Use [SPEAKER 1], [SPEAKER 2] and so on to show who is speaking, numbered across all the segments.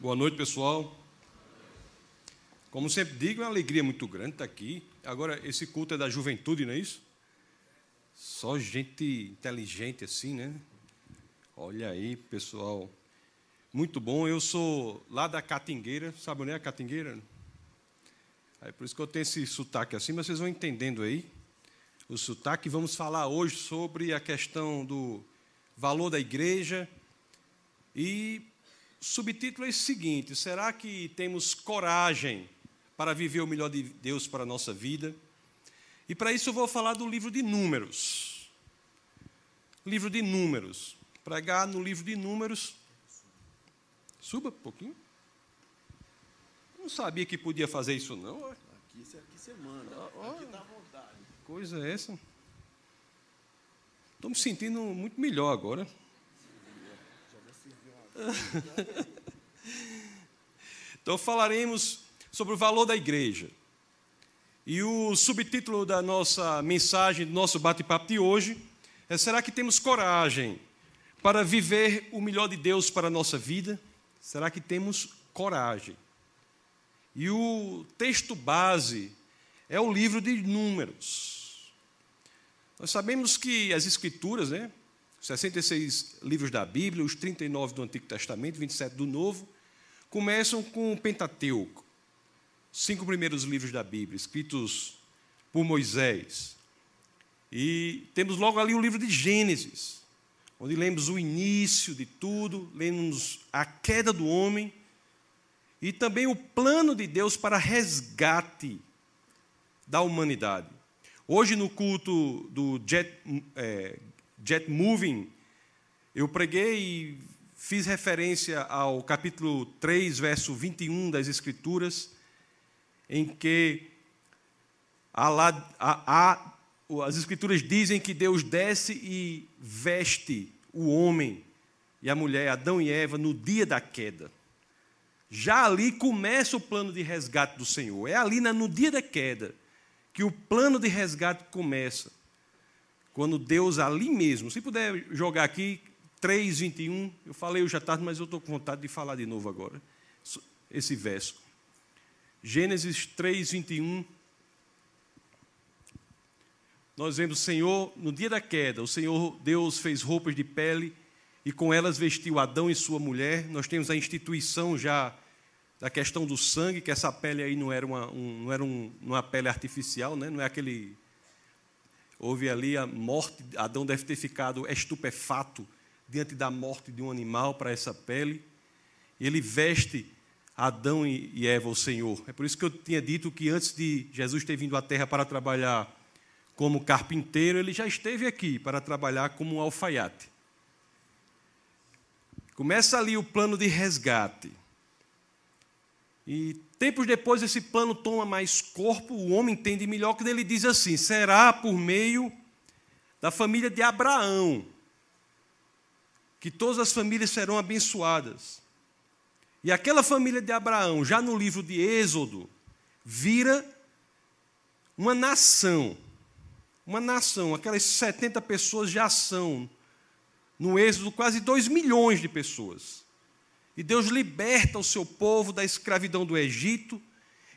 [SPEAKER 1] Boa noite, pessoal. Como sempre digo, é uma alegria muito grande estar aqui. Agora, esse culto é da juventude, não é isso? Só gente inteligente assim, né? Olha aí, pessoal. Muito bom. Eu sou lá da Catingueira. Sabe onde é a Catingueira? É por isso que eu tenho esse sotaque assim, mas vocês vão entendendo aí o sotaque. Vamos falar hoje sobre a questão do valor da igreja e subtítulo é o seguinte: será que temos coragem para viver o melhor de Deus para a nossa vida? E para isso eu vou falar do livro de Números. Livro de Números. Pregar no livro de Números. Suba um pouquinho. Não sabia que podia fazer isso, não.
[SPEAKER 2] Aqui, aqui você manda. Aqui dá vontade.
[SPEAKER 1] Coisa é essa? Estou me sentindo muito melhor agora. então falaremos sobre o valor da igreja. E o subtítulo da nossa mensagem, do nosso bate-papo de hoje é: Será que temos coragem para viver o melhor de Deus para a nossa vida? Será que temos coragem? E o texto base é o livro de Números. Nós sabemos que as Escrituras, né, 66 livros da Bíblia, os 39 do Antigo Testamento, 27 do Novo, começam com o Pentateuco, cinco primeiros livros da Bíblia, escritos por Moisés. E temos logo ali o livro de Gênesis, onde lemos o início de tudo, lemos a queda do homem e também o plano de Deus para resgate da humanidade. Hoje, no culto do Jet, é, Jet Moving, eu preguei e fiz referência ao capítulo 3, verso 21 das Escrituras, em que a, a, as Escrituras dizem que Deus desce e veste o homem e a mulher, Adão e Eva, no dia da queda. Já ali começa o plano de resgate do Senhor. É ali no dia da queda que o plano de resgate começa. Quando Deus ali mesmo, se puder jogar aqui, 3, 21, eu falei hoje à tarde, mas eu estou com vontade de falar de novo agora, esse verso. Gênesis 3, 21. Nós vemos o Senhor, no dia da queda, o Senhor Deus fez roupas de pele e com elas vestiu Adão e sua mulher. Nós temos a instituição já da questão do sangue, que essa pele aí não era uma, um, não era um, uma pele artificial, né? não é aquele Houve ali a morte, Adão deve ter ficado estupefato diante da morte de um animal para essa pele. Ele veste Adão e Eva, o Senhor. É por isso que eu tinha dito que antes de Jesus ter vindo à terra para trabalhar como carpinteiro, ele já esteve aqui para trabalhar como um alfaiate. Começa ali o plano de resgate. E tempos depois esse plano toma mais corpo, o homem entende melhor que ele diz assim: será por meio da família de Abraão que todas as famílias serão abençoadas. E aquela família de Abraão, já no livro de Êxodo, vira uma nação. Uma nação, aquelas 70 pessoas já são, no Êxodo, quase 2 milhões de pessoas. E Deus liberta o seu povo da escravidão do Egito.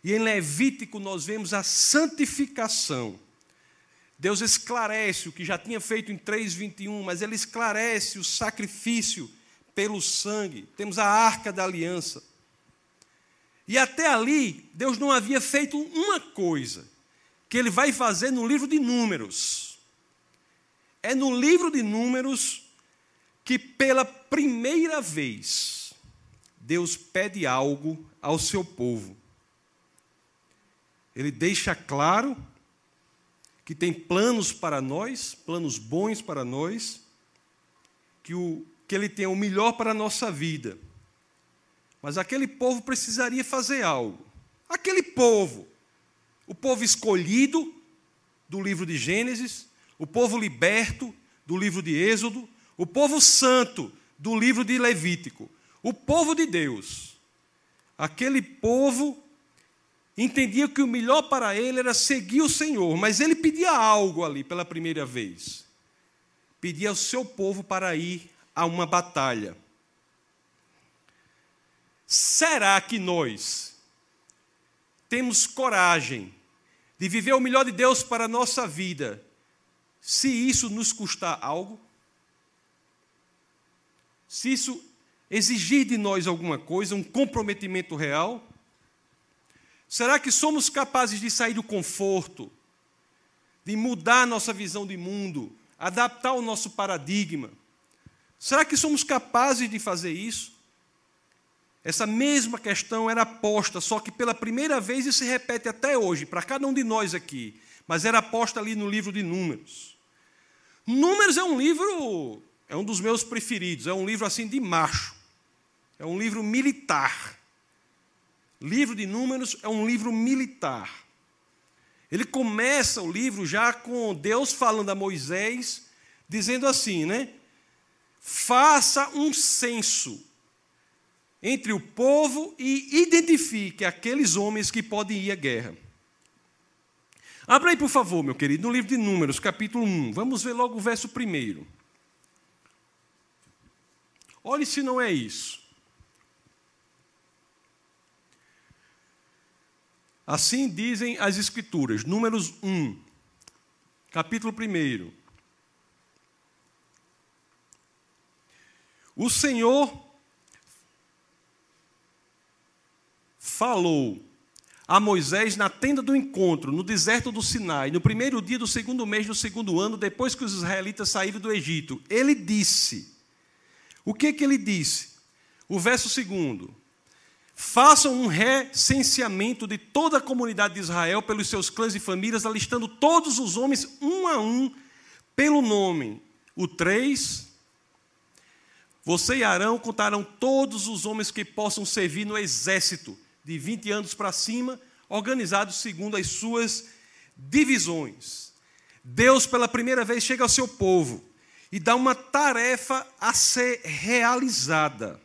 [SPEAKER 1] E em Levítico nós vemos a santificação. Deus esclarece o que já tinha feito em 3:21, mas ele esclarece o sacrifício pelo sangue. Temos a arca da aliança. E até ali, Deus não havia feito uma coisa que ele vai fazer no livro de Números. É no livro de Números que pela primeira vez Deus pede algo ao seu povo. Ele deixa claro que tem planos para nós, planos bons para nós, que, o, que Ele tem o melhor para a nossa vida. Mas aquele povo precisaria fazer algo. Aquele povo, o povo escolhido do livro de Gênesis, o povo liberto do livro de Êxodo, o povo santo do livro de Levítico, o povo de Deus, aquele povo entendia que o melhor para ele era seguir o Senhor, mas ele pedia algo ali pela primeira vez. Pedia ao seu povo para ir a uma batalha. será que nós temos coragem de viver o melhor de Deus para a nossa vida, se isso nos custar algo? Se isso exigir de nós alguma coisa, um comprometimento real? Será que somos capazes de sair do conforto, de mudar nossa visão de mundo, adaptar o nosso paradigma? Será que somos capazes de fazer isso? Essa mesma questão era posta, só que pela primeira vez e se repete até hoje, para cada um de nós aqui, mas era posta ali no livro de Números. Números é um livro, é um dos meus preferidos, é um livro assim de macho, é um livro militar. Livro de Números é um livro militar. Ele começa o livro já com Deus falando a Moisés, dizendo assim, né? Faça um censo entre o povo e identifique aqueles homens que podem ir à guerra. Abra aí, por favor, meu querido, no livro de Números, capítulo 1. Vamos ver logo o verso primeiro. Olhe se não é isso. Assim dizem as Escrituras, Números 1, capítulo 1. O Senhor falou a Moisés na tenda do encontro, no deserto do Sinai, no primeiro dia do segundo mês do segundo ano, depois que os israelitas saíram do Egito. Ele disse: O que que ele disse? O verso segundo: Façam um recenseamento de toda a comunidade de Israel pelos seus clãs e famílias, alistando todos os homens um a um pelo nome. O 3. Você e Arão contarão todos os homens que possam servir no exército, de 20 anos para cima, organizados segundo as suas divisões. Deus, pela primeira vez, chega ao seu povo e dá uma tarefa a ser realizada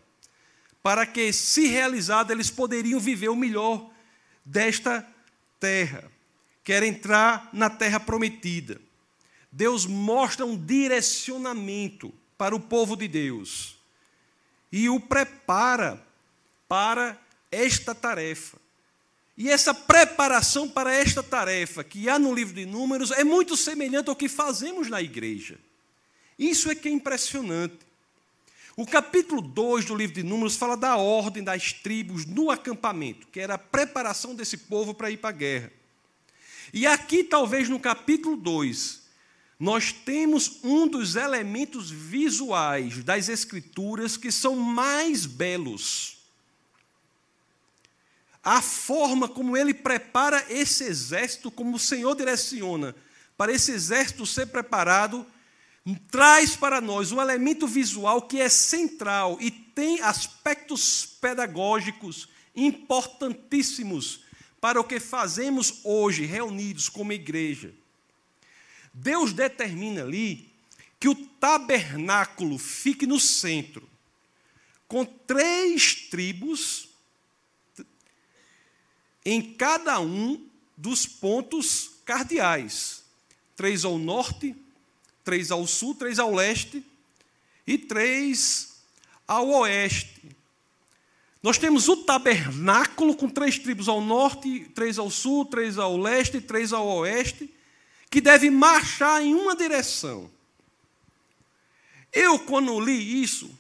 [SPEAKER 1] para que, se realizada, eles poderiam viver o melhor desta terra. Quer entrar na terra prometida. Deus mostra um direcionamento para o povo de Deus e o prepara para esta tarefa. E essa preparação para esta tarefa que há no livro de Números é muito semelhante ao que fazemos na igreja. Isso é que é impressionante. O capítulo 2 do livro de Números fala da ordem das tribos no acampamento, que era a preparação desse povo para ir para a guerra. E aqui, talvez no capítulo 2, nós temos um dos elementos visuais das Escrituras que são mais belos. A forma como ele prepara esse exército, como o Senhor direciona para esse exército ser preparado traz para nós um elemento visual que é central e tem aspectos pedagógicos importantíssimos para o que fazemos hoje, reunidos como igreja. Deus determina ali que o tabernáculo fique no centro, com três tribos em cada um dos pontos cardeais: três ao norte, três ao sul, três ao leste e três ao oeste. Nós temos o tabernáculo com três tribos ao norte, três ao sul, três ao leste, três ao oeste, que deve marchar em uma direção. Eu, quando li isso,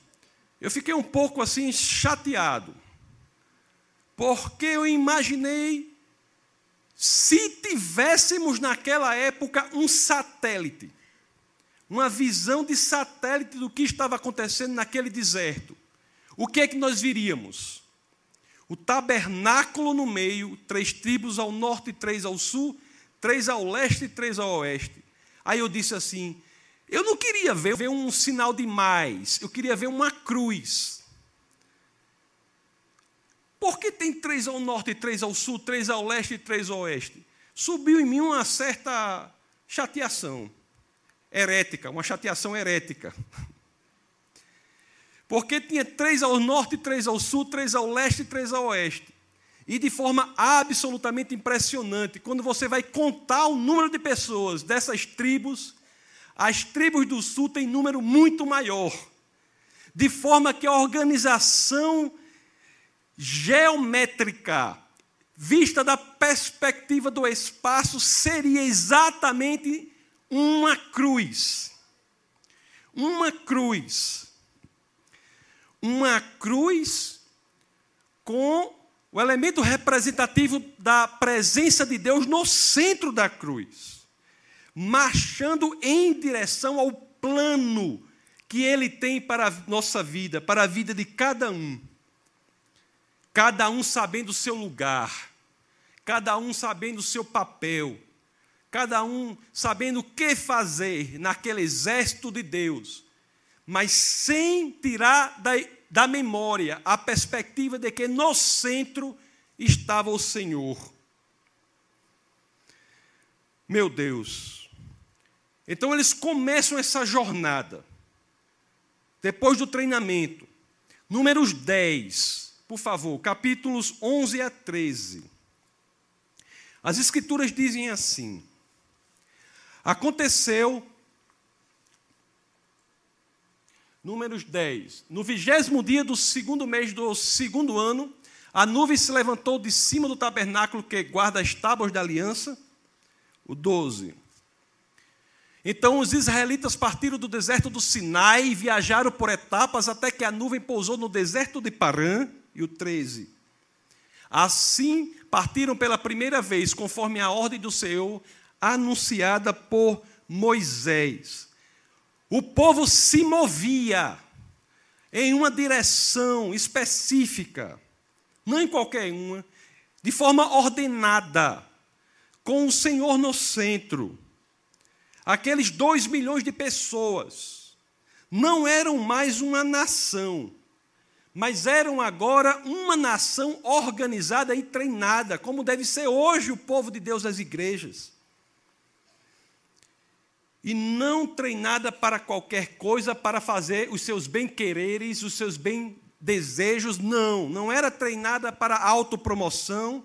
[SPEAKER 1] eu fiquei um pouco assim chateado, porque eu imaginei se tivéssemos naquela época um satélite uma visão de satélite do que estava acontecendo naquele deserto, o que é que nós viríamos? O tabernáculo no meio, três tribos ao norte e três ao sul, três ao leste e três ao oeste. Aí eu disse assim: eu não queria ver, ver um sinal de mais, eu queria ver uma cruz. Por que tem três ao norte, três ao sul, três ao leste e três ao oeste? Subiu em mim uma certa chateação herética, uma chateação herética. Porque tinha três ao norte, três ao sul, três ao leste e três ao oeste. E de forma absolutamente impressionante, quando você vai contar o número de pessoas dessas tribos, as tribos do sul têm número muito maior. De forma que a organização geométrica, vista da perspectiva do espaço, seria exatamente uma cruz. Uma cruz. Uma cruz com o elemento representativo da presença de Deus no centro da cruz, marchando em direção ao plano que Ele tem para a nossa vida, para a vida de cada um. Cada um sabendo o seu lugar, cada um sabendo o seu papel, cada um sabendo o que fazer naquele exército de Deus, mas sem tirar da, da memória a perspectiva de que no centro estava o Senhor. Meu Deus. Então eles começam essa jornada. Depois do treinamento. Números 10 por favor, capítulos 11 a 13. As Escrituras dizem assim: Aconteceu, números 10, no vigésimo dia do segundo mês do segundo ano, a nuvem se levantou de cima do tabernáculo que guarda as tábuas da aliança. O 12. Então os israelitas partiram do deserto do Sinai e viajaram por etapas até que a nuvem pousou no deserto de Parã e o 13. Assim partiram pela primeira vez, conforme a ordem do Senhor, anunciada por Moisés. O povo se movia em uma direção específica, não em qualquer uma, de forma ordenada, com o Senhor no centro. Aqueles dois milhões de pessoas não eram mais uma nação, mas eram agora uma nação organizada e treinada, como deve ser hoje o povo de Deus das igrejas. E não treinada para qualquer coisa, para fazer os seus bem-quereres, os seus bem-desejos, não. Não era treinada para autopromoção,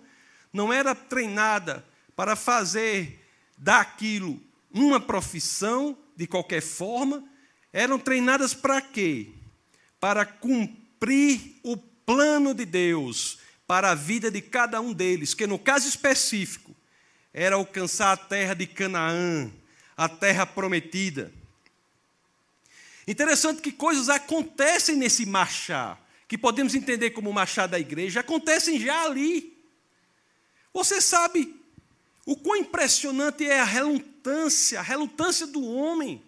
[SPEAKER 1] não era treinada para fazer daquilo uma profissão de qualquer forma. Eram treinadas para quê? Para cumprir o plano de Deus para a vida de cada um deles, que no caso específico era alcançar a terra de Canaã, a terra prometida. Interessante que coisas acontecem nesse marchar, que podemos entender como marchar da igreja, acontecem já ali. Você sabe o quão impressionante é a relutância, a relutância do homem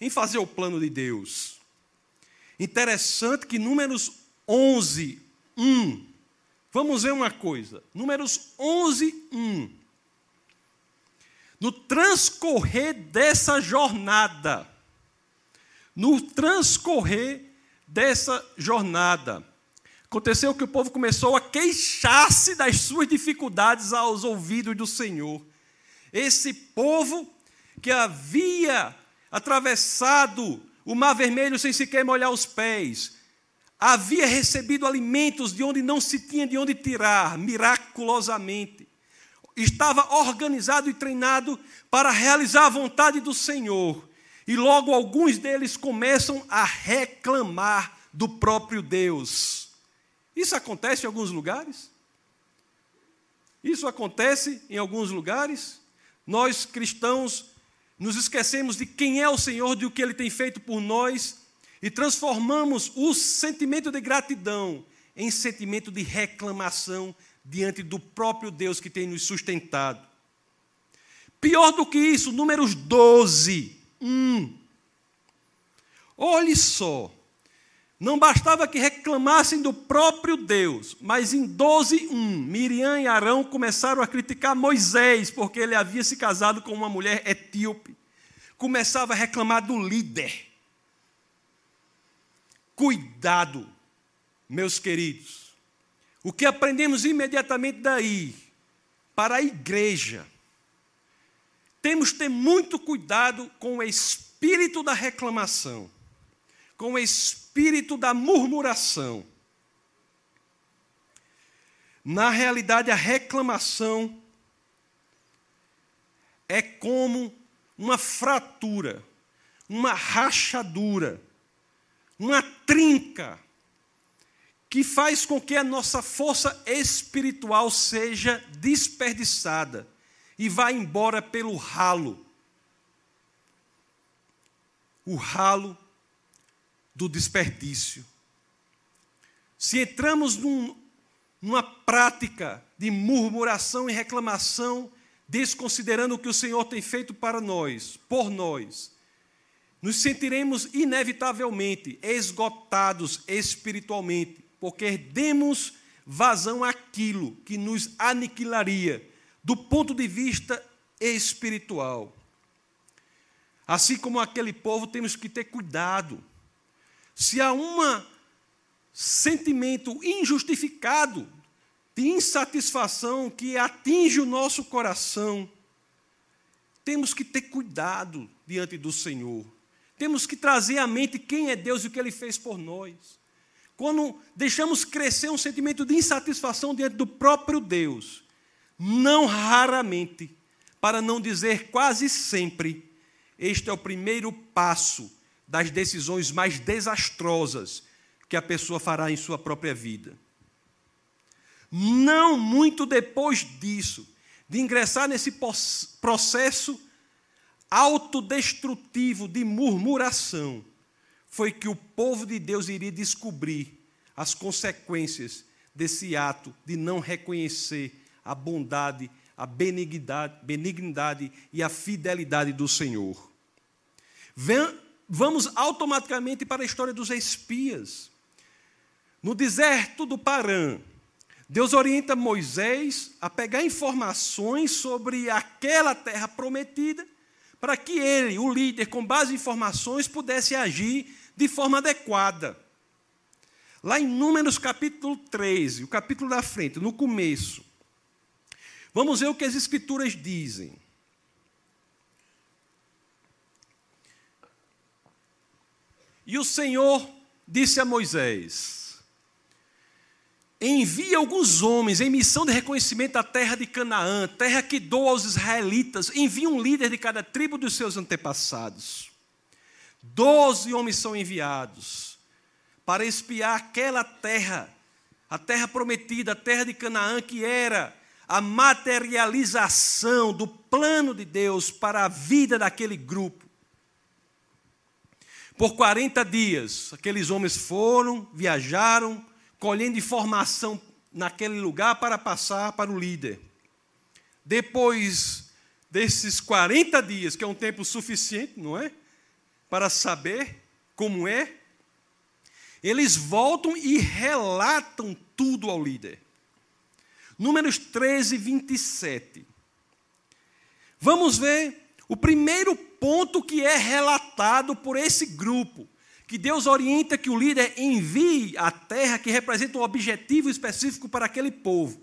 [SPEAKER 1] em fazer o plano de Deus. Interessante que Números 11, 1. Vamos ver uma coisa. Números 11, 1. No transcorrer dessa jornada, no transcorrer dessa jornada, aconteceu que o povo começou a queixar-se das suas dificuldades aos ouvidos do Senhor. Esse povo que havia atravessado o mar vermelho sem sequer molhar os pés. Havia recebido alimentos de onde não se tinha de onde tirar, miraculosamente. Estava organizado e treinado para realizar a vontade do Senhor. E logo alguns deles começam a reclamar do próprio Deus. Isso acontece em alguns lugares? Isso acontece em alguns lugares? Nós cristãos nos esquecemos de quem é o Senhor, de o que Ele tem feito por nós, e transformamos o sentimento de gratidão em sentimento de reclamação diante do próprio Deus que tem nos sustentado. Pior do que isso, números 12. Hum. Olhe só. Não bastava que reclamassem do próprio Deus, mas em 12:1, Miriam e Arão começaram a criticar Moisés, porque ele havia se casado com uma mulher etíope. Começava a reclamar do líder. Cuidado, meus queridos. O que aprendemos imediatamente daí para a igreja? Temos que ter muito cuidado com o espírito da reclamação com o espírito da murmuração. Na realidade, a reclamação é como uma fratura, uma rachadura, uma trinca que faz com que a nossa força espiritual seja desperdiçada e vá embora pelo ralo. O ralo do desperdício. Se entramos num, numa prática de murmuração e reclamação, desconsiderando o que o Senhor tem feito para nós, por nós, nos sentiremos inevitavelmente esgotados espiritualmente, porque demos vazão àquilo que nos aniquilaria do ponto de vista espiritual. Assim como aquele povo, temos que ter cuidado. Se há um sentimento injustificado de insatisfação que atinge o nosso coração, temos que ter cuidado diante do Senhor. Temos que trazer à mente quem é Deus e o que Ele fez por nós. Quando deixamos crescer um sentimento de insatisfação diante do próprio Deus, não raramente, para não dizer quase sempre, este é o primeiro passo das decisões mais desastrosas que a pessoa fará em sua própria vida. Não muito depois disso, de ingressar nesse processo autodestrutivo de murmuração, foi que o povo de Deus iria descobrir as consequências desse ato de não reconhecer a bondade, a benignidade, benignidade e a fidelidade do Senhor. Vamos automaticamente para a história dos espias. No deserto do Parã, Deus orienta Moisés a pegar informações sobre aquela terra prometida, para que ele, o líder, com base em informações, pudesse agir de forma adequada. Lá em Números capítulo 13, o capítulo da frente, no começo, vamos ver o que as Escrituras dizem. E o Senhor disse a Moisés: Envie alguns homens em missão de reconhecimento da terra de Canaã, terra que dou aos israelitas. Envie um líder de cada tribo dos seus antepassados. Doze homens são enviados para espiar aquela terra, a terra prometida, a terra de Canaã, que era a materialização do plano de Deus para a vida daquele grupo. Por 40 dias, aqueles homens foram, viajaram, colhendo informação naquele lugar para passar para o líder. Depois desses 40 dias, que é um tempo suficiente, não é? Para saber como é, eles voltam e relatam tudo ao líder. Números 13, 27. Vamos ver o primeiro ponto que é relatado por esse grupo, que Deus orienta que o líder envie a terra que representa um objetivo específico para aquele povo.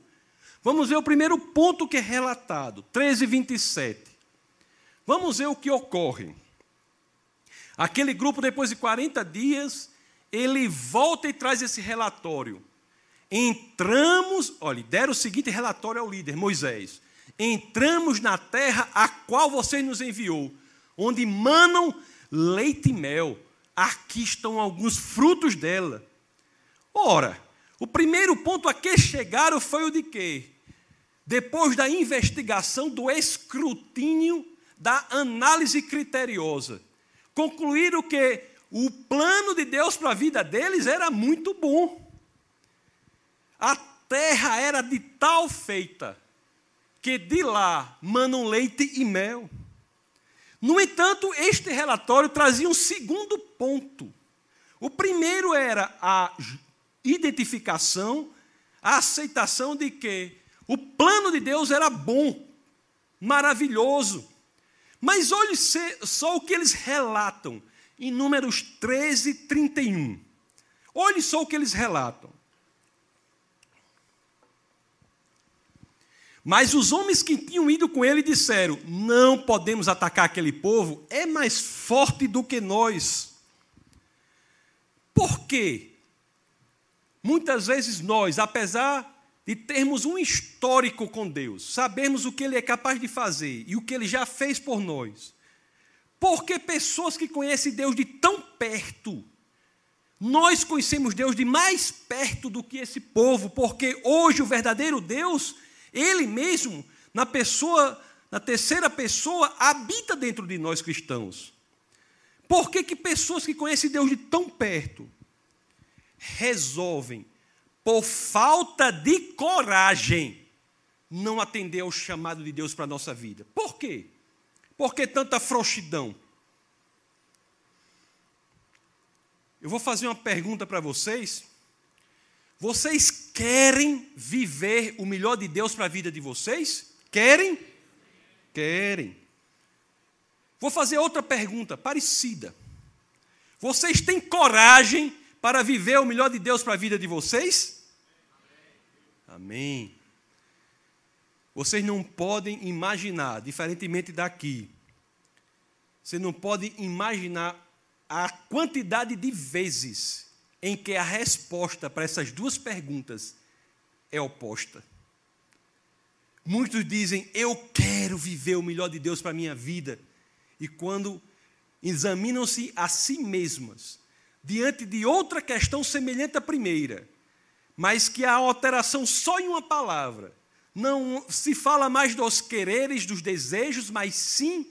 [SPEAKER 1] Vamos ver o primeiro ponto que é relatado, 13, 27. Vamos ver o que ocorre. Aquele grupo, depois de 40 dias, ele volta e traz esse relatório. Entramos, olha, deram o seguinte relatório ao líder, Moisés: Entramos na terra a qual você nos enviou, onde manam leite e mel. Aqui estão alguns frutos dela. Ora, o primeiro ponto a que chegaram foi o de quê? Depois da investigação, do escrutínio, da análise criteriosa concluíram que o plano de Deus para a vida deles era muito bom. A terra era de tal feita que de lá manam leite e mel. No entanto, este relatório trazia um segundo ponto. O primeiro era a identificação, a aceitação de que o plano de Deus era bom, maravilhoso, mas olhe só o que eles relatam em Números 13, 31. Olhe só o que eles relatam. Mas os homens que tinham ido com ele disseram: Não podemos atacar aquele povo, é mais forte do que nós. Por quê? Muitas vezes nós, apesar de termos um histórico com Deus, sabermos o que Ele é capaz de fazer e o que Ele já fez por nós. Porque pessoas que conhecem Deus de tão perto Nós conhecemos Deus de mais perto do que esse povo, porque hoje o verdadeiro Deus, ele mesmo, na pessoa, na terceira pessoa, habita dentro de nós cristãos. Por que, que pessoas que conhecem Deus de tão perto resolvem, por falta de coragem, não atender ao chamado de Deus para a nossa vida? Por quê? Por que tanta frouxidão? Eu vou fazer uma pergunta para vocês. Vocês querem viver o melhor de Deus para a vida de vocês? Querem? Querem. Vou fazer outra pergunta parecida. Vocês têm coragem para viver o melhor de Deus para a vida de vocês? Amém. Vocês não podem imaginar, diferentemente daqui, você não pode imaginar a quantidade de vezes em que a resposta para essas duas perguntas é oposta. Muitos dizem, eu quero viver o melhor de Deus para a minha vida. E quando examinam-se a si mesmas, diante de outra questão semelhante à primeira, mas que a alteração só em uma palavra, não se fala mais dos quereres, dos desejos, mas sim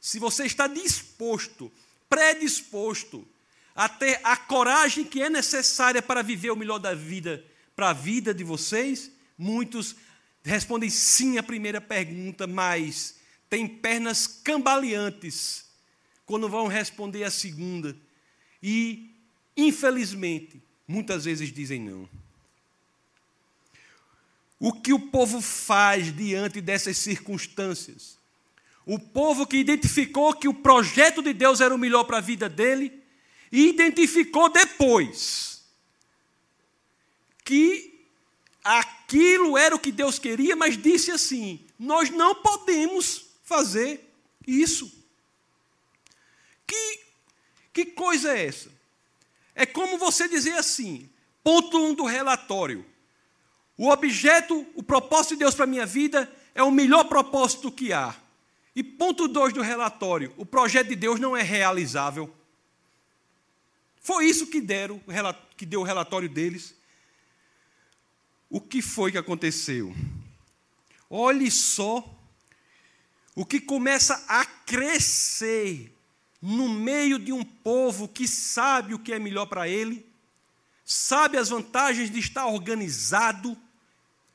[SPEAKER 1] se você está disposto predisposto a ter a coragem que é necessária para viver o melhor da vida para a vida de vocês? Muitos respondem sim à primeira pergunta, mas têm pernas cambaleantes quando vão responder a segunda. E, infelizmente, muitas vezes dizem não. O que o povo faz diante dessas circunstâncias? O povo que identificou que o projeto de Deus era o melhor para a vida dele, e identificou depois que aquilo era o que Deus queria, mas disse assim: nós não podemos fazer isso. Que, que coisa é essa? É como você dizer assim, ponto 1 um do relatório. O objeto, o propósito de Deus para a minha vida é o melhor propósito que há. E ponto 2 do relatório: o projeto de Deus não é realizável. Foi isso que, deram, que deu o relatório deles. O que foi que aconteceu? Olhe só o que começa a crescer no meio de um povo que sabe o que é melhor para ele, sabe as vantagens de estar organizado,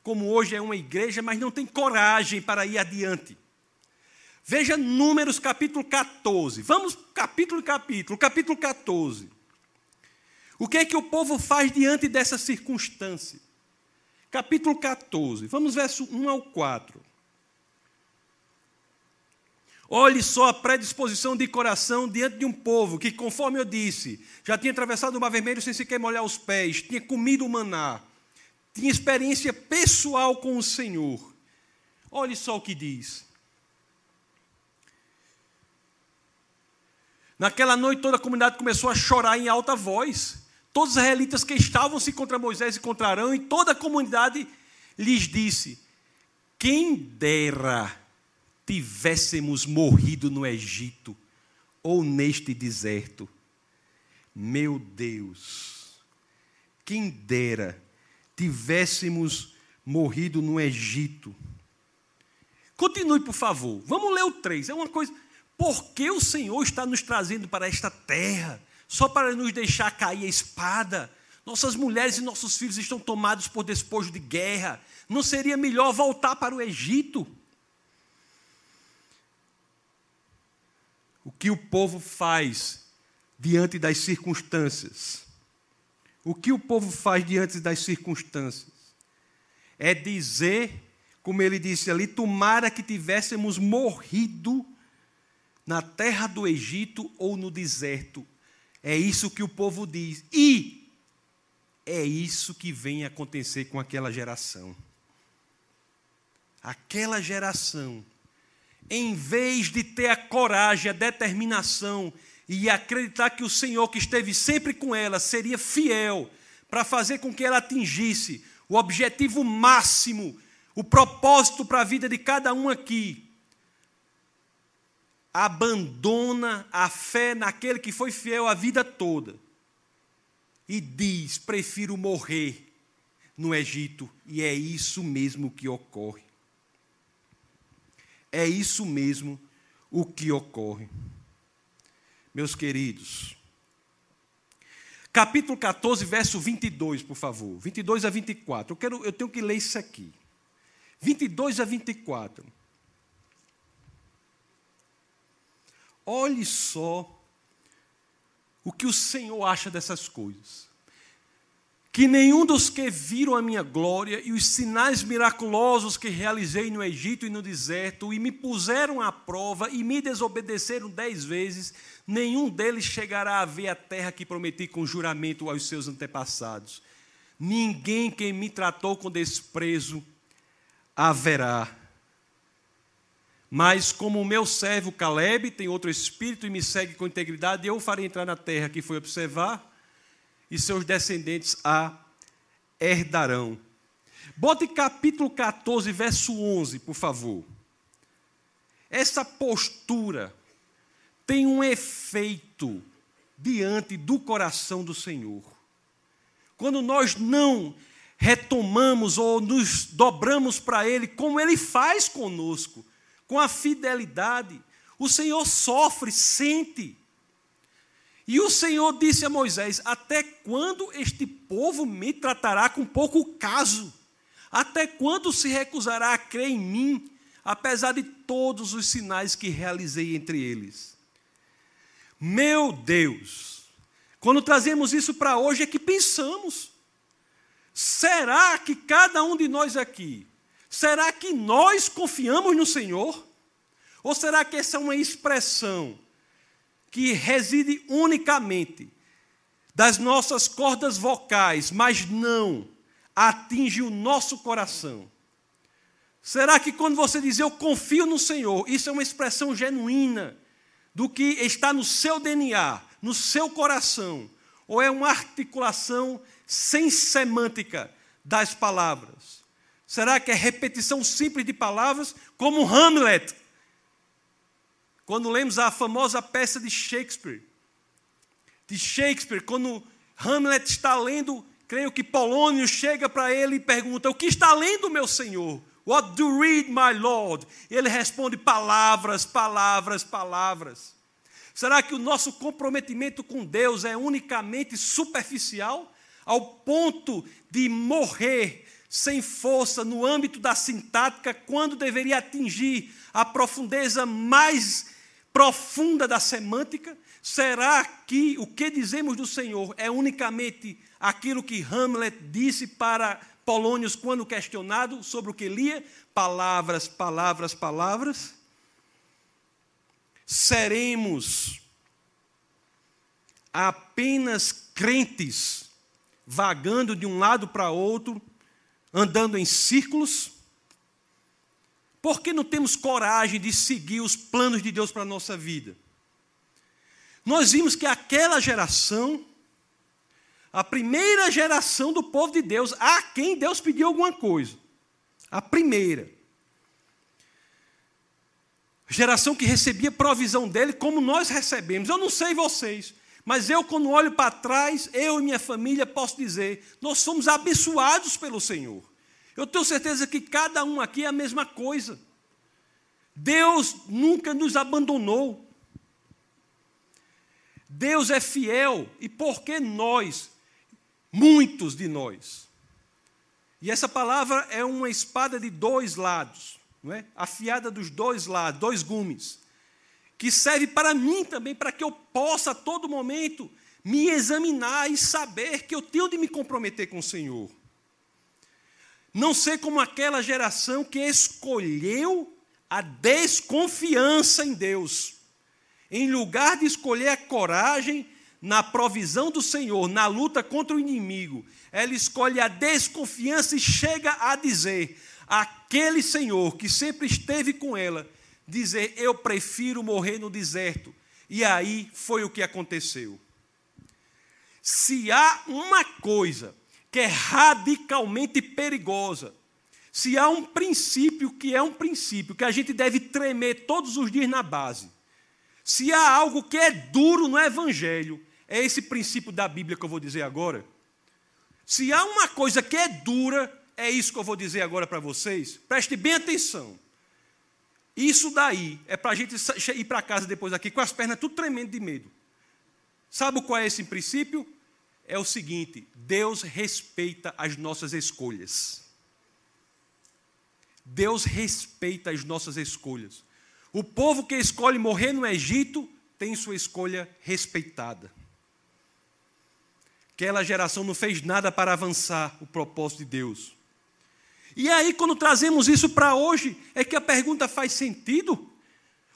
[SPEAKER 1] como hoje é uma igreja, mas não tem coragem para ir adiante. Veja Números capítulo 14. Vamos capítulo capítulo. Capítulo 14. O que é que o povo faz diante dessa circunstância? Capítulo 14. Vamos verso 1 ao 4. Olhe só a predisposição de coração diante de um povo que, conforme eu disse, já tinha atravessado o mar vermelho sem sequer molhar os pés, tinha comido o maná, tinha experiência pessoal com o Senhor. Olhe só o que diz. Naquela noite toda a comunidade começou a chorar em alta voz. Todos os israelitas que estavam-se contra Moisés e contra Arão, e toda a comunidade lhes disse: Quem dera tivéssemos morrido no Egito ou neste deserto. Meu Deus, quem dera tivéssemos morrido no Egito. Continue, por favor. Vamos ler o 3. É uma coisa. Por que o Senhor está nos trazendo para esta terra? Só para nos deixar cair a espada? Nossas mulheres e nossos filhos estão tomados por despojo de guerra. Não seria melhor voltar para o Egito? O que o povo faz diante das circunstâncias? O que o povo faz diante das circunstâncias? É dizer, como ele disse ali, tomara que tivéssemos morrido na terra do Egito ou no deserto. É isso que o povo diz. E é isso que vem acontecer com aquela geração. Aquela geração, em vez de ter a coragem, a determinação e acreditar que o Senhor que esteve sempre com ela seria fiel para fazer com que ela atingisse o objetivo máximo, o propósito para a vida de cada um aqui, abandona a fé naquele que foi fiel a vida toda e diz: prefiro morrer no Egito, e é isso mesmo que ocorre. É isso mesmo o que ocorre. Meus queridos, capítulo 14, verso 22, por favor. 22 a 24. Eu, quero, eu tenho que ler isso aqui. 22 a 24. Olhe só o que o Senhor acha dessas coisas. Que nenhum dos que viram a minha glória e os sinais miraculosos que realizei no Egito e no deserto, e me puseram à prova e me desobedeceram dez vezes, nenhum deles chegará a ver a terra que prometi com juramento aos seus antepassados. Ninguém que me tratou com desprezo haverá. Mas como o meu servo Caleb tem outro espírito e me segue com integridade, eu o farei entrar na terra que foi observar, e seus descendentes a herdarão. Bote capítulo 14, verso 11, por favor. Essa postura tem um efeito diante do coração do Senhor. Quando nós não retomamos ou nos dobramos para Ele, como Ele faz conosco, com a fidelidade. O Senhor sofre, sente. E o Senhor disse a Moisés: Até quando este povo me tratará com pouco caso? Até quando se recusará a crer em mim, apesar de todos os sinais que realizei entre eles? Meu Deus! Quando trazemos isso para hoje é que pensamos: será que cada um de nós aqui Será que nós confiamos no Senhor? Ou será que essa é uma expressão que reside unicamente das nossas cordas vocais, mas não atinge o nosso coração? Será que quando você diz eu confio no Senhor, isso é uma expressão genuína do que está no seu DNA, no seu coração? Ou é uma articulação sem semântica das palavras? Será que é repetição simples de palavras, como Hamlet? Quando lemos a famosa peça de Shakespeare, de Shakespeare, quando Hamlet está lendo, creio que Polônio chega para ele e pergunta: O que está lendo, meu senhor? What do you read, my lord? Ele responde: Palavras, palavras, palavras. Será que o nosso comprometimento com Deus é unicamente superficial, ao ponto de morrer sem força no âmbito da sintática, quando deveria atingir a profundeza mais profunda da semântica? Será que o que dizemos do Senhor é unicamente aquilo que Hamlet disse para Polônios quando questionado sobre o que lia? Palavras, palavras, palavras? Seremos apenas crentes, vagando de um lado para outro, andando em círculos? Por que não temos coragem de seguir os planos de Deus para a nossa vida? Nós vimos que aquela geração, a primeira geração do povo de Deus, a quem Deus pediu alguma coisa, a primeira, geração que recebia provisão dele, como nós recebemos. Eu não sei vocês, mas eu, quando olho para trás, eu e minha família, posso dizer: nós somos abençoados pelo Senhor. Eu tenho certeza que cada um aqui é a mesma coisa. Deus nunca nos abandonou. Deus é fiel, e por que nós? Muitos de nós. E essa palavra é uma espada de dois lados, não é? afiada dos dois lados, dois gumes que serve para mim também, para que eu possa a todo momento me examinar e saber que eu tenho de me comprometer com o Senhor. Não ser como aquela geração que escolheu a desconfiança em Deus. Em lugar de escolher a coragem na provisão do Senhor, na luta contra o inimigo, ela escolhe a desconfiança e chega a dizer: aquele Senhor que sempre esteve com ela, dizer: Eu prefiro morrer no deserto. E aí foi o que aconteceu. Se há uma coisa que é radicalmente perigosa, se há um princípio que é um princípio que a gente deve tremer todos os dias na base, se há algo que é duro no Evangelho, é esse princípio da Bíblia que eu vou dizer agora. Se há uma coisa que é dura, é isso que eu vou dizer agora para vocês. Preste bem atenção. Isso daí é para a gente ir para casa depois aqui com as pernas tudo tremendo de medo. Sabe qual é esse princípio? É o seguinte: Deus respeita as nossas escolhas. Deus respeita as nossas escolhas. O povo que escolhe morrer no Egito tem sua escolha respeitada. Aquela geração não fez nada para avançar o propósito de Deus. E aí, quando trazemos isso para hoje, é que a pergunta faz sentido.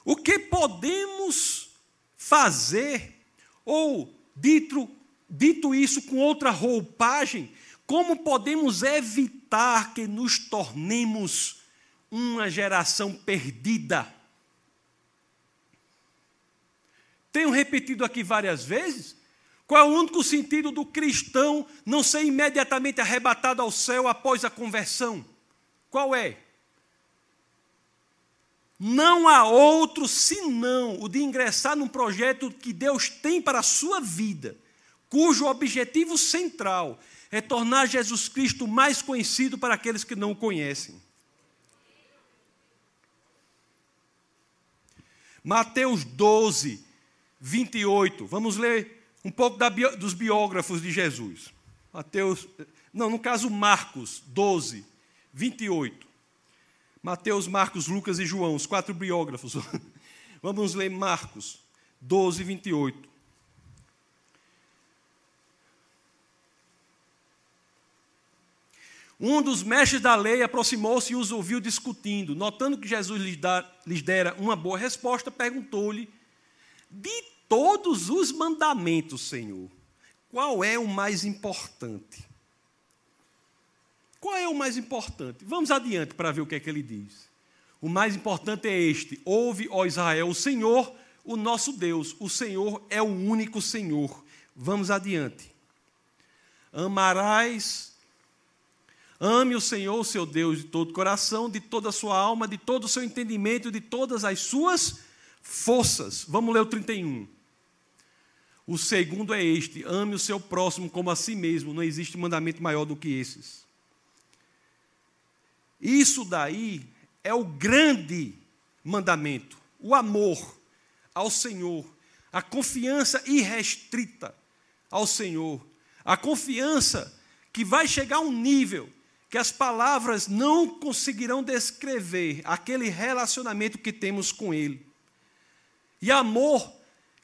[SPEAKER 1] O que podemos fazer, ou dito, dito isso com outra roupagem, como podemos evitar que nos tornemos uma geração perdida? Tenho repetido aqui várias vezes. Qual é o único sentido do cristão não ser imediatamente arrebatado ao céu após a conversão? Qual é? Não há outro senão o de ingressar num projeto que Deus tem para a sua vida, cujo objetivo central é tornar Jesus Cristo mais conhecido para aqueles que não o conhecem. Mateus 12, 28. Vamos ler um pouco da, dos biógrafos de Jesus. Mateus, não, no caso Marcos 12, 28. Mateus, Marcos, Lucas e João, os quatro biógrafos. Vamos ler Marcos 12, 28. Um dos mestres da lei aproximou-se e os ouviu discutindo. Notando que Jesus lhes, dera uma boa resposta, perguntou-lhe de todos os mandamentos, Senhor, qual é o mais importante? Qual é o mais importante? Vamos adiante para ver o que é que ele diz. O mais importante é este: ouve, ó Israel, o Senhor, o nosso Deus, o Senhor é o único Senhor. Vamos adiante. Amarás, ame o Senhor, seu Deus, de todo o coração, de toda a sua alma, de todo o seu entendimento, de todas as suas forças. Vamos ler o 31. O segundo é este: ame o seu próximo como a si mesmo. Não existe mandamento maior do que esses. Isso daí é o grande mandamento, o amor ao Senhor, a confiança irrestrita ao Senhor, a confiança que vai chegar a um nível que as palavras não conseguirão descrever aquele relacionamento que temos com Ele. E amor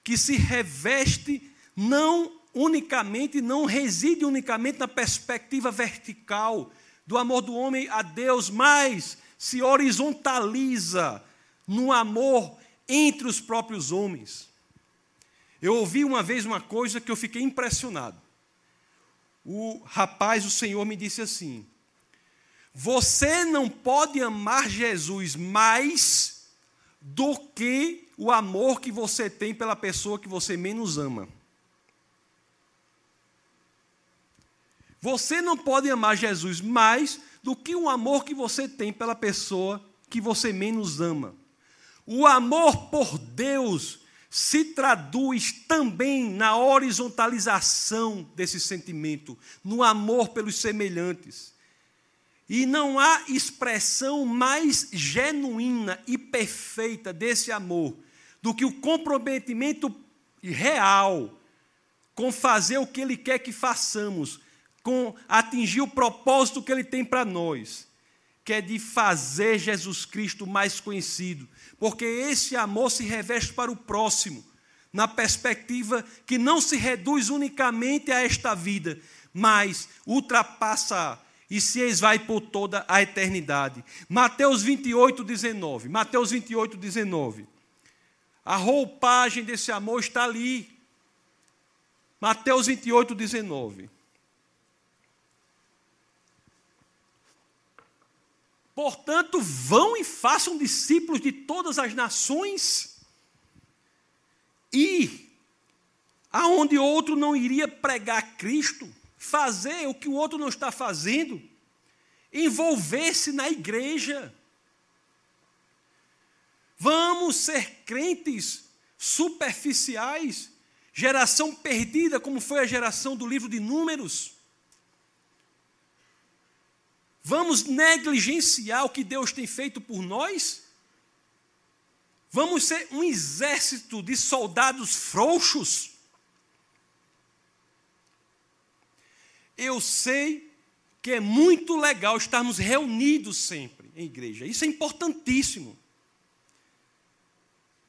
[SPEAKER 1] que se reveste não unicamente, não reside unicamente na perspectiva vertical do amor do homem a Deus, mas se horizontaliza no amor entre os próprios homens. Eu ouvi uma vez uma coisa que eu fiquei impressionado. O rapaz, o Senhor, me disse assim: Você não pode amar Jesus mais do que o amor que você tem pela pessoa que você menos ama. Você não pode amar Jesus mais do que o amor que você tem pela pessoa que você menos ama. O amor por Deus se traduz também na horizontalização desse sentimento, no amor pelos semelhantes. E não há expressão mais genuína e perfeita desse amor do que o comprometimento real com fazer o que Ele quer que façamos, com atingir o propósito que Ele tem para nós, que é de fazer Jesus Cristo mais conhecido, porque esse amor se reveste para o próximo, na perspectiva que não se reduz unicamente a esta vida, mas ultrapassa e se esvai por toda a eternidade. Mateus 28, 19. Mateus 28, 19. A roupagem desse amor está ali. Mateus 28, 19. Portanto, vão e façam discípulos de todas as nações, e aonde outro não iria pregar Cristo, fazer o que o outro não está fazendo, envolver-se na igreja. Vamos ser crentes superficiais Geração perdida, como foi a geração do livro de Números? Vamos negligenciar o que Deus tem feito por nós? Vamos ser um exército de soldados frouxos? Eu sei que é muito legal estarmos reunidos sempre em igreja, isso é importantíssimo.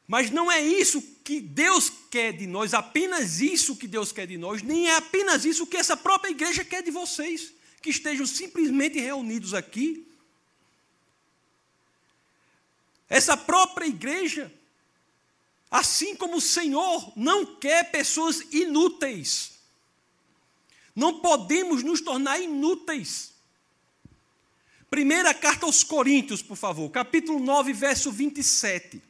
[SPEAKER 1] Mas não é isso que Deus quer de nós, apenas isso que Deus quer de nós, nem é apenas isso que essa própria igreja quer de vocês que estejam simplesmente reunidos aqui. Essa própria igreja, assim como o Senhor não quer pessoas inúteis. Não podemos nos tornar inúteis. Primeira carta aos Coríntios, por favor, capítulo 9, verso 27.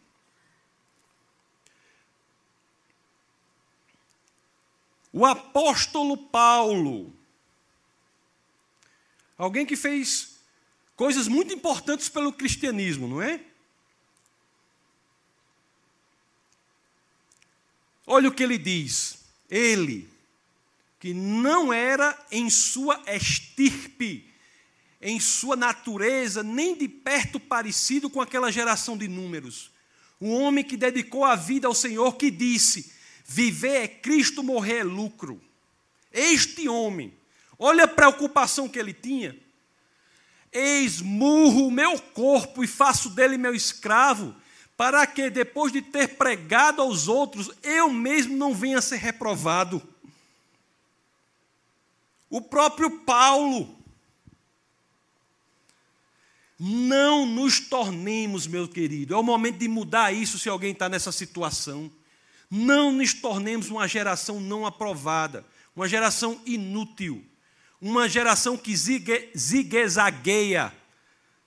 [SPEAKER 1] O apóstolo Paulo, Alguém que fez coisas muito importantes pelo cristianismo, não é? Olha o que ele diz. Ele, que não era em sua estirpe, em sua natureza, nem de perto parecido com aquela geração de números. Um homem que dedicou a vida ao Senhor, que disse: Viver é Cristo, morrer é lucro. Este homem, Olha a preocupação que ele tinha. Esmurro o meu corpo e faço dele meu escravo, para que depois de ter pregado aos outros, eu mesmo não venha a ser reprovado. O próprio Paulo. Não nos tornemos, meu querido, é o momento de mudar isso se alguém está nessa situação. Não nos tornemos uma geração não aprovada, uma geração inútil uma geração que zigue-zagueia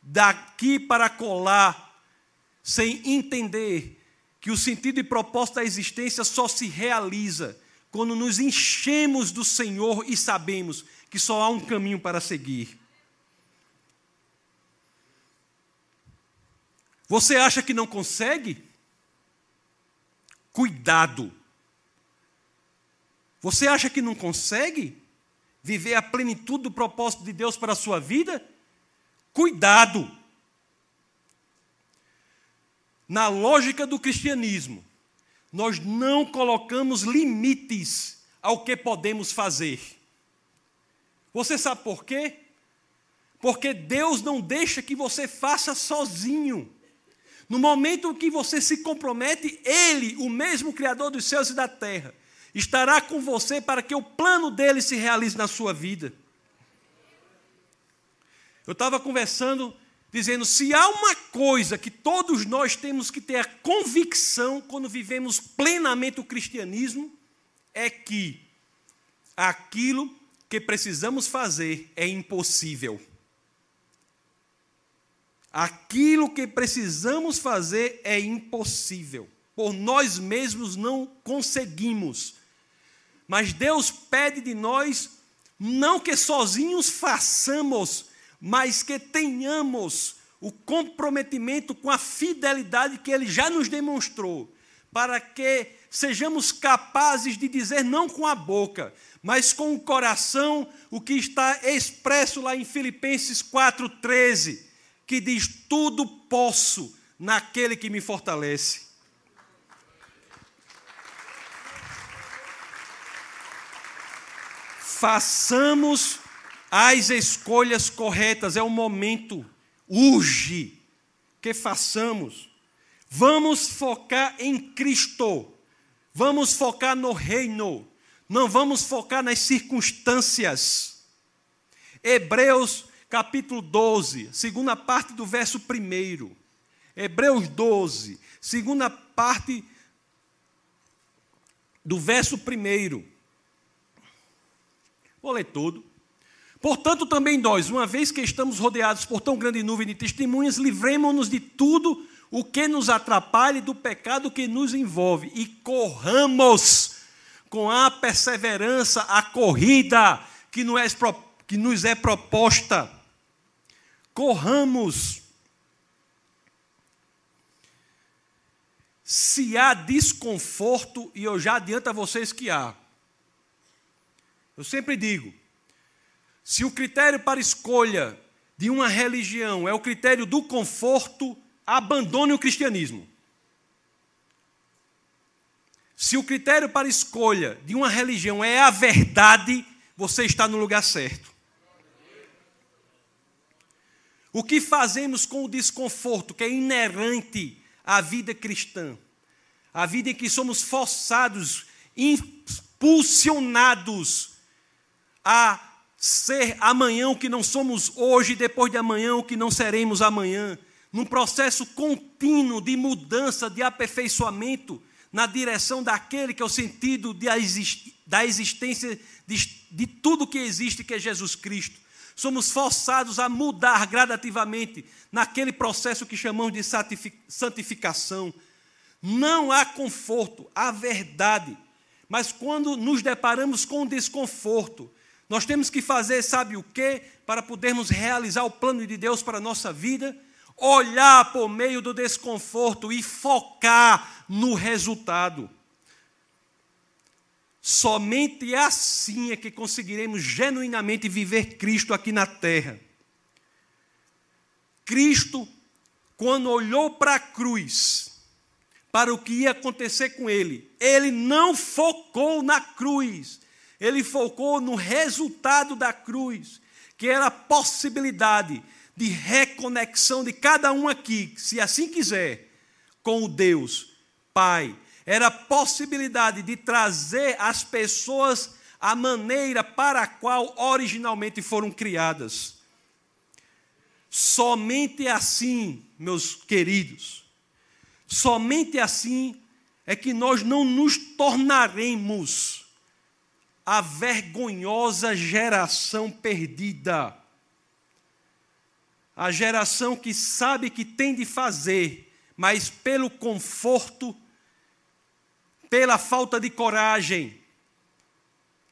[SPEAKER 1] daqui para colar, sem entender que o sentido e propósito da existência só se realiza quando nos enchemos do Senhor e sabemos que só há um caminho para seguir. Você acha que não consegue? Cuidado. Você acha que não consegue? viver a plenitude do propósito de Deus para a sua vida? Cuidado! Na lógica do cristianismo, nós não colocamos limites ao que podemos fazer. Você sabe por quê? Porque Deus não deixa que você faça sozinho. No momento que você se compromete, Ele, o mesmo Criador dos céus e da terra, estará com você para que o plano dele se realize na sua vida. Eu estava conversando, dizendo: se há uma coisa que todos nós temos que ter a convicção quando vivemos plenamente o cristianismo, é que aquilo que precisamos fazer é impossível. Aquilo que precisamos fazer é impossível. Por nós mesmos não conseguimos. Mas Deus pede de nós não que sozinhos façamos, mas que tenhamos o comprometimento com a fidelidade que Ele já nos demonstrou, para que sejamos capazes de dizer não com a boca, mas com o coração o que está expresso lá em Filipenses 4,13, que diz: Tudo posso naquele que me fortalece. façamos as escolhas corretas, é o momento, urge que façamos. Vamos focar em Cristo, vamos focar no reino, não vamos focar nas circunstâncias. Hebreus capítulo 12, segunda parte do verso 1. Hebreus 12, segunda parte do verso 1. Vou ler todo. Portanto, também nós, uma vez que estamos rodeados por tão grande nuvem de testemunhas, livremos-nos de tudo o que nos atrapalhe do pecado que nos envolve e corramos com a perseverança a corrida que nos é, nos é proposta. Corramos. se há desconforto, e eu já adianto a vocês que há. Eu sempre digo: se o critério para escolha de uma religião é o critério do conforto, abandone o cristianismo. Se o critério para escolha de uma religião é a verdade, você está no lugar certo. O que fazemos com o desconforto que é inerente à vida cristã? A vida em que somos forçados, impulsionados a ser amanhã o que não somos hoje, depois de amanhã o que não seremos amanhã, num processo contínuo de mudança, de aperfeiçoamento na direção daquele que é o sentido da existência de, de tudo que existe, que é Jesus Cristo. Somos forçados a mudar gradativamente naquele processo que chamamos de santificação. Não há conforto, há verdade. Mas quando nos deparamos com desconforto, nós temos que fazer, sabe o quê? Para podermos realizar o plano de Deus para a nossa vida? olhar por meio do desconforto e focar no resultado. Somente assim é que conseguiremos genuinamente viver Cristo aqui na terra. Cristo, quando olhou para a cruz, para o que ia acontecer com ele, ele não focou na cruz, ele focou no resultado da cruz, que era a possibilidade de reconexão de cada um aqui, se assim quiser, com o Deus Pai. Era a possibilidade de trazer as pessoas a maneira para a qual originalmente foram criadas. Somente assim, meus queridos, somente assim é que nós não nos tornaremos a vergonhosa geração perdida. A geração que sabe que tem de fazer, mas pelo conforto, pela falta de coragem,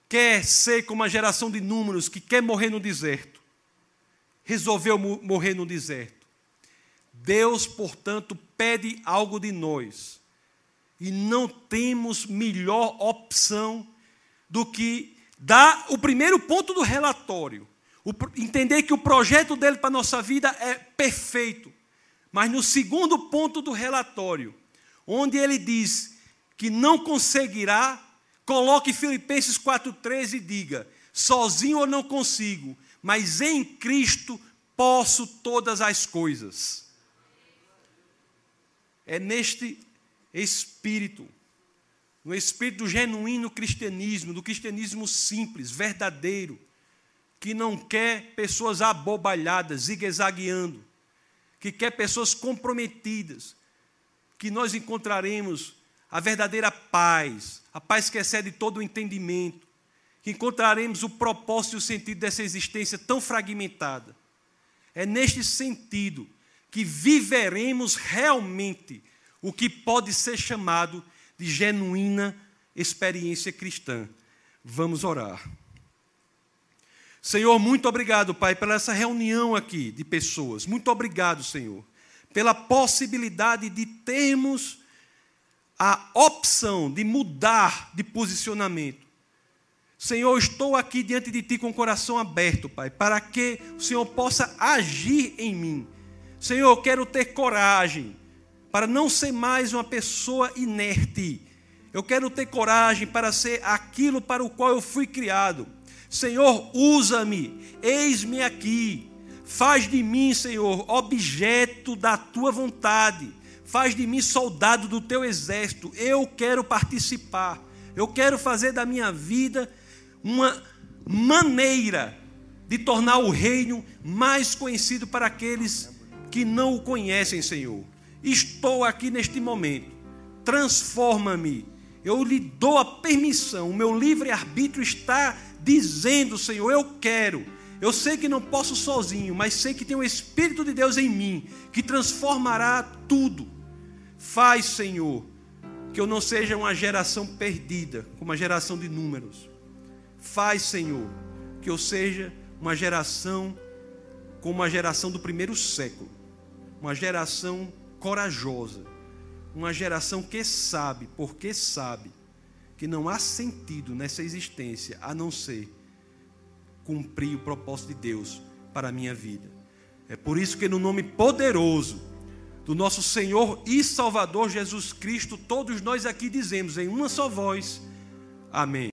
[SPEAKER 1] quer ser como a geração de números que quer morrer no deserto, resolveu morrer no deserto. Deus, portanto, pede algo de nós, e não temos melhor opção do que dar o primeiro ponto do relatório o, entender que o projeto dele para a nossa vida é perfeito. Mas no segundo ponto do relatório, onde ele diz que não conseguirá, coloque Filipenses 4,13 e diga: sozinho eu não consigo, mas em Cristo posso todas as coisas. É neste espírito, no espírito do genuíno cristianismo, do cristianismo simples, verdadeiro, que não quer pessoas abobalhadas, zigue-zagueando, que quer pessoas comprometidas, que nós encontraremos a verdadeira paz, a paz que excede todo o entendimento, que encontraremos o propósito e o sentido dessa existência tão fragmentada. É neste sentido que viveremos realmente o que pode ser chamado de genuína experiência cristã. Vamos orar. Senhor, muito obrigado, Pai, pela essa reunião aqui de pessoas. Muito obrigado, Senhor, pela possibilidade de termos a opção de mudar de posicionamento. Senhor, estou aqui diante de Ti com o coração aberto, Pai, para que o Senhor possa agir em mim. Senhor, eu quero ter coragem para não ser mais uma pessoa inerte. Eu quero ter coragem para ser aquilo para o qual eu fui criado Senhor, usa-me, eis-me aqui. Faz de mim, Senhor, objeto da tua vontade. Faz de mim soldado do teu exército. Eu quero participar. Eu quero fazer da minha vida uma maneira de tornar o reino mais conhecido para aqueles que não o conhecem, Senhor. Estou aqui neste momento. Transforma-me. Eu lhe dou a permissão. O meu livre-arbítrio está dizendo: Senhor, eu quero. Eu sei que não posso sozinho, mas sei que tem o Espírito de Deus em mim que transformará tudo. Faz, Senhor, que eu não seja uma geração perdida, como uma geração de números. Faz, Senhor, que eu seja uma geração como a geração do primeiro século, uma geração corajosa, uma geração que sabe, porque sabe, que não há sentido nessa existência a não ser cumprir o propósito de Deus para a minha vida. É por isso que, no nome poderoso do nosso Senhor e Salvador Jesus Cristo, todos nós aqui dizemos em uma só voz: Amém.